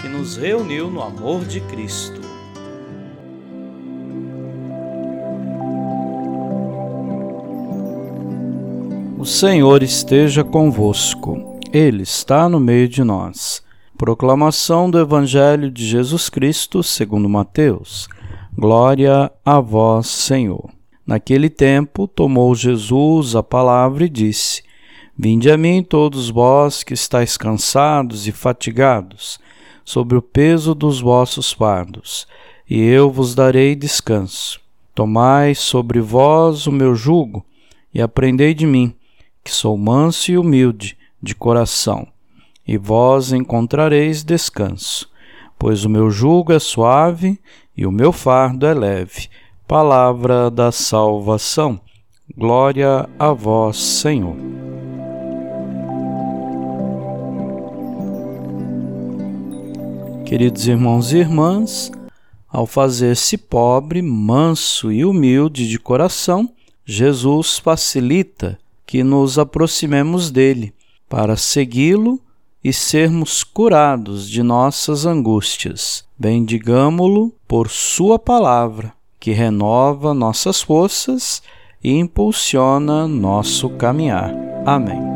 que nos reuniu no amor de Cristo. O Senhor esteja convosco, Ele está no meio de nós. Proclamação do Evangelho de Jesus Cristo, segundo Mateus. Glória a vós, Senhor. Naquele tempo, tomou Jesus a palavra e disse: Vinde a mim, todos vós que estáis cansados e fatigados, sobre o peso dos vossos fardos, e eu vos darei descanso. Tomai sobre vós o meu jugo, e aprendei de mim, que sou manso e humilde de coração, e vós encontrareis descanso, pois o meu jugo é suave e o meu fardo é leve. Palavra da salvação. Glória a vós, Senhor. Queridos irmãos e irmãs, ao fazer-se pobre, manso e humilde de coração, Jesus facilita que nos aproximemos dele para segui-lo e sermos curados de nossas angústias. Bendigamo-lo por Sua palavra, que renova nossas forças e impulsiona nosso caminhar. Amém.